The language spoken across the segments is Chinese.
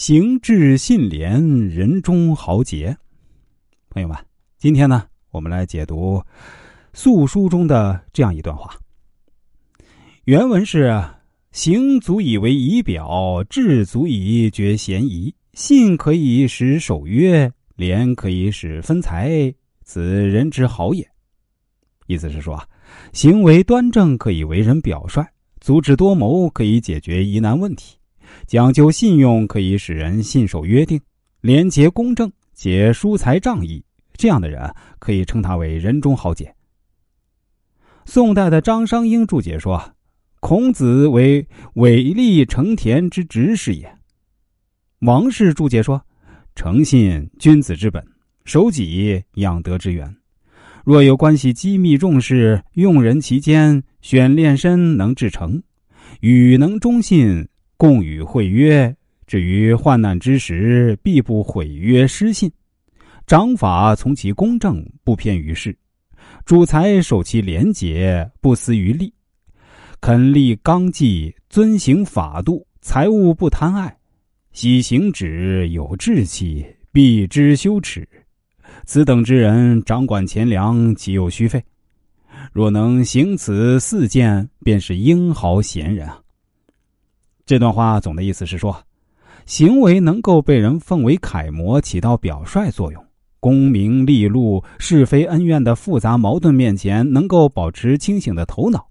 行至信廉，人中豪杰。朋友们，今天呢，我们来解读《素书》中的这样一段话。原文是：“行足以为仪表，志足以决嫌疑。信可以使守约，廉可以使分财，此人之好也。”意思是说，行为端正可以为人表率，足智多谋可以解决疑难问题。讲究信用可以使人信守约定，廉洁公正且疏财仗义，这样的人可以称他为人中豪杰。宋代的张商英注解说：“孔子为伟立成田之直士也。”王氏注解说：“诚信君子之本，守己养德之源。若有关系机密重事，用人其间，选炼身能至诚，与能忠信。”共与会约，至于患难之时，必不毁约失信。掌法从其公正，不偏于事；主财守其廉洁，不私于利。肯立纲纪，遵行法度，财物不贪爱。喜行止，有志气，必知羞耻。此等之人，掌管钱粮，岂有虚费？若能行此四件，便是英豪贤人啊！这段话总的意思是说，行为能够被人奉为楷模，起到表率作用；功名利禄、是非恩怨的复杂矛盾面前，能够保持清醒的头脑，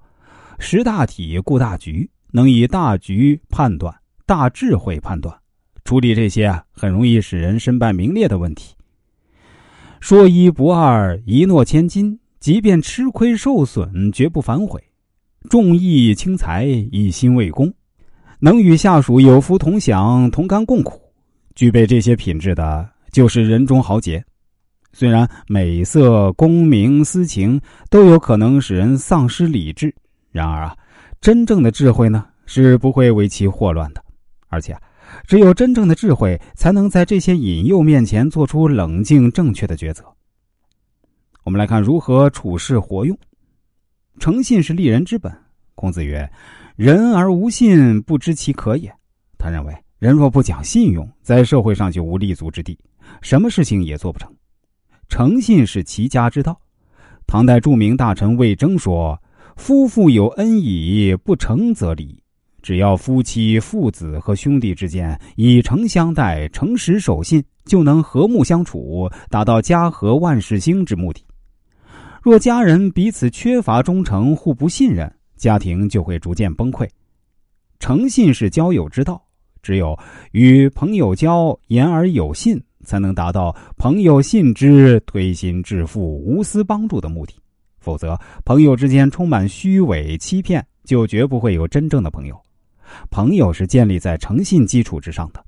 识大体、顾大局，能以大局判断、大智慧判断，处理这些，很容易使人身败名裂的问题。说一不二，一诺千金，即便吃亏受损，绝不反悔；重义轻财，一心为公。能与下属有福同享、同甘共苦，具备这些品质的，就是人中豪杰。虽然美色、功名、私情都有可能使人丧失理智，然而啊，真正的智慧呢，是不会为其祸乱的。而且，只有真正的智慧，才能在这些引诱面前做出冷静正确的抉择。我们来看如何处事活用。诚信是立人之本。孔子曰。人而无信，不知其可也。他认为，人若不讲信用，在社会上就无立足之地，什么事情也做不成。诚信是齐家之道。唐代著名大臣魏征说：“夫妇有恩矣，不诚则离。只要夫妻、父子和兄弟之间以诚相待、诚实守信，就能和睦相处，达到家和万事兴之目的。若家人彼此缺乏忠诚，互不信任。”家庭就会逐渐崩溃。诚信是交友之道，只有与朋友交，言而有信，才能达到朋友信之，推心置腹，无私帮助的目的。否则，朋友之间充满虚伪欺骗，就绝不会有真正的朋友。朋友是建立在诚信基础之上的。